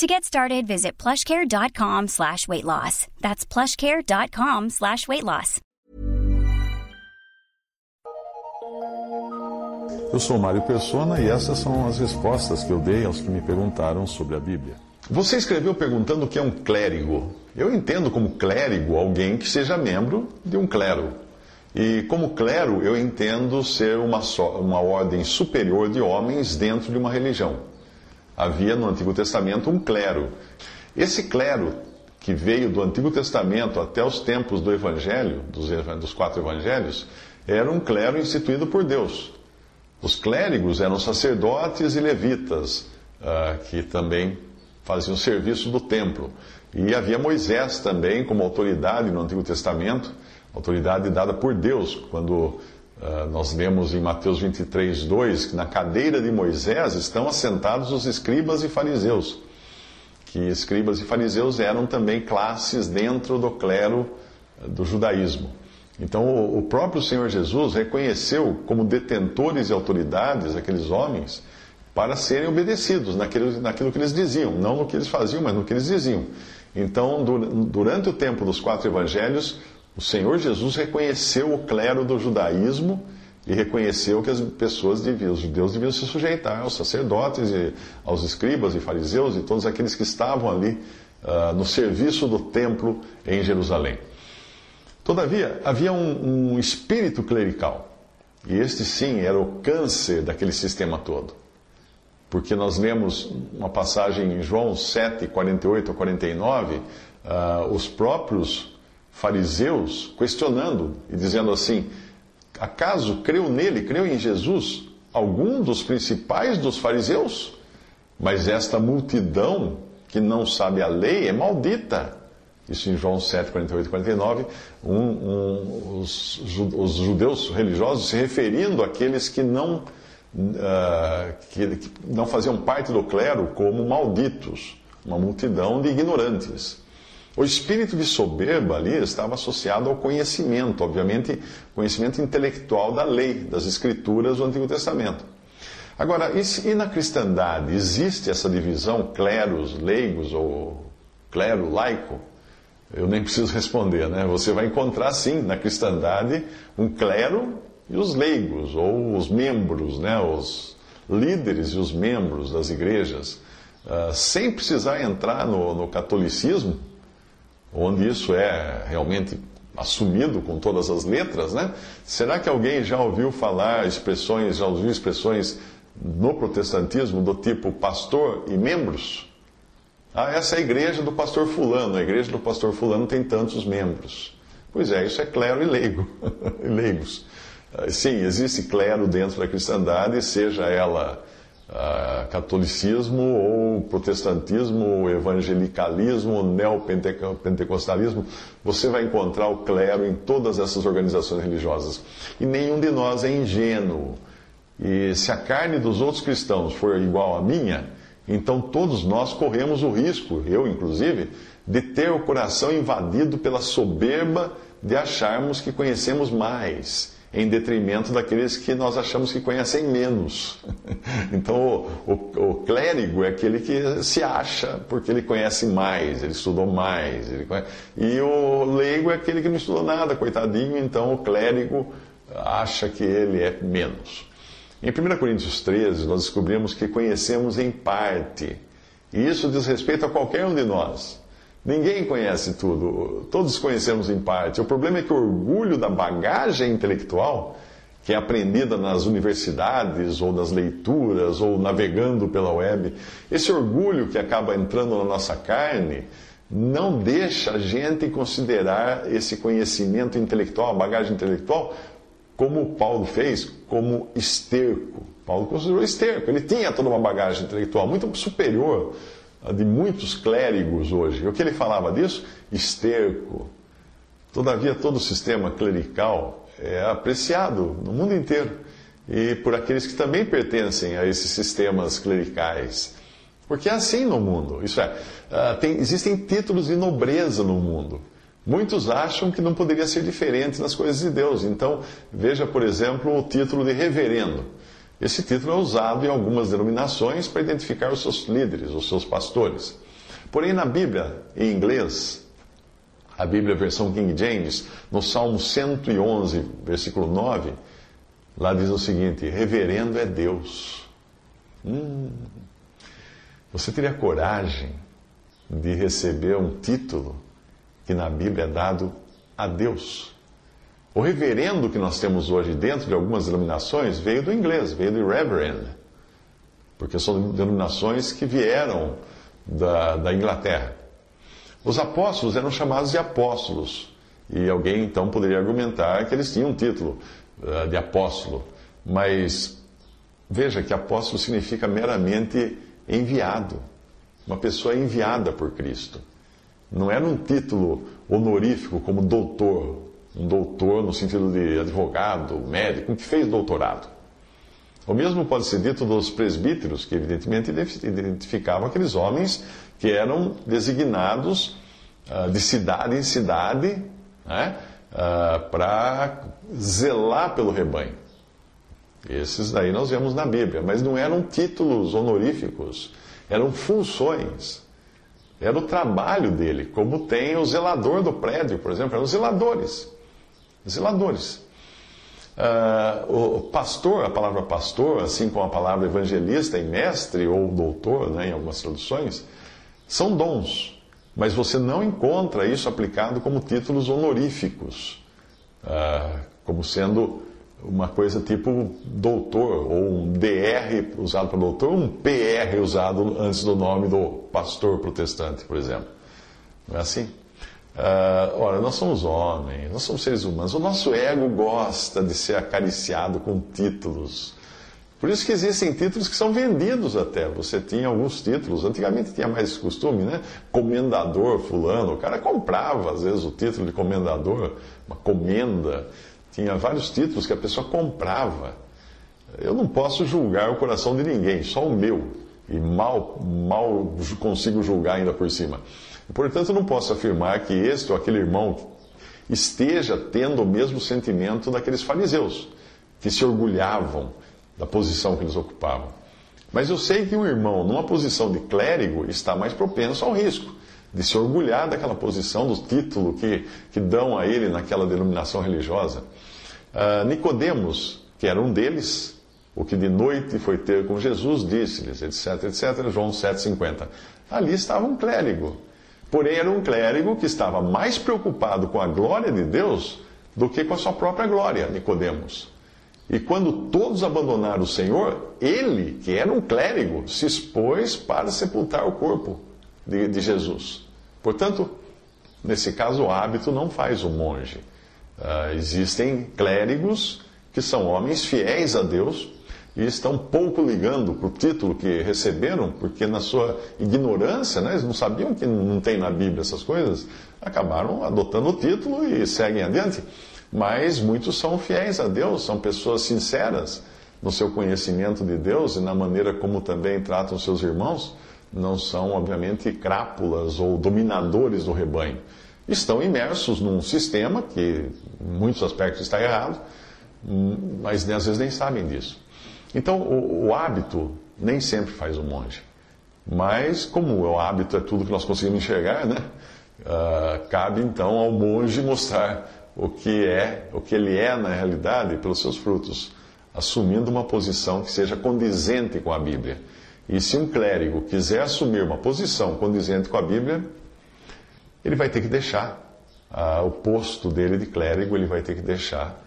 To get started, visit plushcare.com slash weight loss. That's plushcare.com slash weight loss. Eu sou Mário Persona e essas são as respostas que eu dei aos que me perguntaram sobre a Bíblia. Você escreveu perguntando o que é um clérigo. Eu entendo como clérigo alguém que seja membro de um clero. E como clero, eu entendo ser uma, uma ordem superior de homens dentro de uma religião. Havia no Antigo Testamento um clero. Esse clero, que veio do Antigo Testamento até os tempos do Evangelho, dos, dos quatro Evangelhos, era um clero instituído por Deus. Os clérigos eram sacerdotes e levitas, uh, que também faziam serviço do templo. E havia Moisés também como autoridade no Antigo Testamento, autoridade dada por Deus, quando uh, nós lemos em Mateus 23, 2, que na cadeira de Moisés estão assentados os escribas e fariseus. Que escribas e fariseus eram também classes dentro do clero do judaísmo. Então, o próprio Senhor Jesus reconheceu como detentores e autoridades aqueles homens para serem obedecidos naquilo, naquilo que eles diziam, não no que eles faziam, mas no que eles diziam. Então, durante o tempo dos quatro evangelhos, o Senhor Jesus reconheceu o clero do judaísmo e reconheceu que as pessoas deviam, os judeus deviam se sujeitar aos sacerdotes, e aos escribas e fariseus e todos aqueles que estavam ali uh, no serviço do templo em Jerusalém. Todavia, havia um, um espírito clerical. E este sim era o câncer daquele sistema todo. Porque nós lemos uma passagem em João 7, 48 a 49, uh, os próprios fariseus questionando e dizendo assim: acaso creu nele, creu em Jesus, algum dos principais dos fariseus? Mas esta multidão que não sabe a lei é maldita. Isso em João 7, 48 e 49, um, um, os, os, judeus religiosos se referindo àqueles que não, uh, que, que não faziam parte do clero como malditos, uma multidão de ignorantes. O espírito de soberba ali estava associado ao conhecimento, obviamente, conhecimento intelectual da lei, das escrituras do Antigo Testamento. Agora, e, na cristandade, existe essa divisão cleros, leigos ou clero, laico? Eu nem preciso responder, né? Você vai encontrar, sim, na cristandade, um clero e os leigos, ou os membros, né? Os líderes e os membros das igrejas, uh, sem precisar entrar no, no catolicismo, onde isso é realmente assumido com todas as letras, né? Será que alguém já ouviu falar expressões, já ouviu expressões no protestantismo do tipo pastor e membros? Ah, essa é a igreja do pastor Fulano. A igreja do pastor Fulano tem tantos membros. Pois é, isso é clero e leigo, leigos. Ah, sim, existe clero dentro da cristandade, seja ela uh, catolicismo ou protestantismo, evangelicalismo, neopentecostalismo. Você vai encontrar o clero em todas essas organizações religiosas. E nenhum de nós é ingênuo. E se a carne dos outros cristãos for igual à minha, então todos nós corremos o risco, eu inclusive, de ter o coração invadido pela soberba de acharmos que conhecemos mais, em detrimento daqueles que nós achamos que conhecem menos. Então, o, o, o clérigo é aquele que se acha porque ele conhece mais, ele estudou mais. Ele conhece... E o leigo é aquele que não estudou nada, coitadinho, então o clérigo acha que ele é menos. Em 1 Coríntios 13, nós descobrimos que conhecemos em parte. E isso diz respeito a qualquer um de nós. Ninguém conhece tudo, todos conhecemos em parte. O problema é que o orgulho da bagagem intelectual, que é aprendida nas universidades, ou nas leituras, ou navegando pela web, esse orgulho que acaba entrando na nossa carne, não deixa a gente considerar esse conhecimento intelectual, a bagagem intelectual, como Paulo fez, como esterco. Paulo considerou esterco. Ele tinha toda uma bagagem intelectual muito superior de muitos clérigos hoje. O que ele falava disso? Esterco. Todavia, todo o sistema clerical é apreciado no mundo inteiro e por aqueles que também pertencem a esses sistemas clericais. Porque é assim no mundo. Isso é, ah, tem, existem títulos de nobreza no mundo. Muitos acham que não poderia ser diferente nas coisas de Deus. Então, veja, por exemplo, o título de reverendo. Esse título é usado em algumas denominações para identificar os seus líderes, os seus pastores. Porém, na Bíblia, em inglês, a Bíblia versão King James, no Salmo 111, versículo 9, lá diz o seguinte: Reverendo é Deus. Hum, você teria coragem de receber um título que na Bíblia é dado a Deus? O reverendo que nós temos hoje dentro de algumas denominações veio do inglês, veio do reverend, porque são denominações que vieram da, da Inglaterra. Os apóstolos eram chamados de apóstolos, e alguém então poderia argumentar que eles tinham um título uh, de apóstolo, mas veja que apóstolo significa meramente enviado, uma pessoa enviada por Cristo. Não era um título honorífico como doutor, um doutor no sentido de advogado, médico, que fez doutorado. O mesmo pode ser dito dos presbíteros, que evidentemente identificavam aqueles homens que eram designados uh, de cidade em cidade né, uh, para zelar pelo rebanho. Esses daí nós vemos na Bíblia, mas não eram títulos honoríficos, eram funções. Era o trabalho dele, como tem o zelador do prédio, por exemplo, eram zeladores. Zeladores. Uh, o pastor, a palavra pastor, assim como a palavra evangelista e mestre ou doutor, né, em algumas traduções, são dons. Mas você não encontra isso aplicado como títulos honoríficos, uh, como sendo uma coisa tipo doutor, ou um DR usado para doutor, um PR usado antes do nome do pastor protestante, por exemplo. Não é assim? Uh, ora, nós somos homens, nós somos seres humanos. O nosso ego gosta de ser acariciado com títulos. Por isso que existem títulos que são vendidos até. Você tinha alguns títulos, antigamente tinha mais esse costume, né? Comendador fulano, o cara comprava às vezes o título de comendador, uma comenda. Tinha vários títulos que a pessoa comprava. Eu não posso julgar o coração de ninguém, só o meu. E mal, mal consigo julgar ainda por cima. Portanto, não posso afirmar que este ou aquele irmão esteja tendo o mesmo sentimento daqueles fariseus, que se orgulhavam da posição que eles ocupavam. Mas eu sei que um irmão, numa posição de clérigo, está mais propenso ao risco de se orgulhar daquela posição, do título que, que dão a ele naquela denominação religiosa. Uh, Nicodemos, que era um deles, o que de noite foi ter com Jesus, disse-lhes, etc, etc, João 7,50. Ali estava um clérigo, Porém, era um clérigo que estava mais preocupado com a glória de Deus do que com a sua própria glória, Nicodemos. E quando todos abandonaram o Senhor, ele, que era um clérigo, se expôs para sepultar o corpo de, de Jesus. Portanto, nesse caso, o hábito não faz o monge. Uh, existem clérigos que são homens fiéis a Deus, e estão pouco ligando para o título que receberam, porque na sua ignorância, né, eles não sabiam que não tem na Bíblia essas coisas, acabaram adotando o título e seguem adiante. Mas muitos são fiéis a Deus, são pessoas sinceras no seu conhecimento de Deus e na maneira como também tratam seus irmãos, não são, obviamente, crápulas ou dominadores do rebanho. Estão imersos num sistema que, em muitos aspectos, está errado, mas às vezes nem sabem disso. Então, o, o hábito nem sempre faz o monge. Mas, como o hábito é tudo que nós conseguimos enxergar, né? Uh, cabe então ao monge mostrar o que é, o que ele é na realidade pelos seus frutos, assumindo uma posição que seja condizente com a Bíblia. E se um clérigo quiser assumir uma posição condizente com a Bíblia, ele vai ter que deixar uh, o posto dele de clérigo, ele vai ter que deixar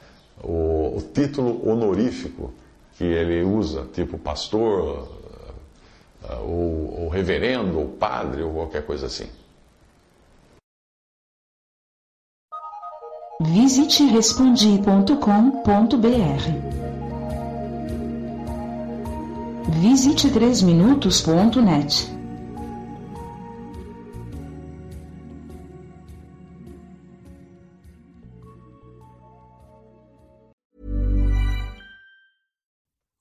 o, o título honorífico que ele usa, tipo pastor, eh, ou, ou reverendo, ou padre, ou qualquer coisa assim. Visite respondi.com.br. Visite 3minutos.net.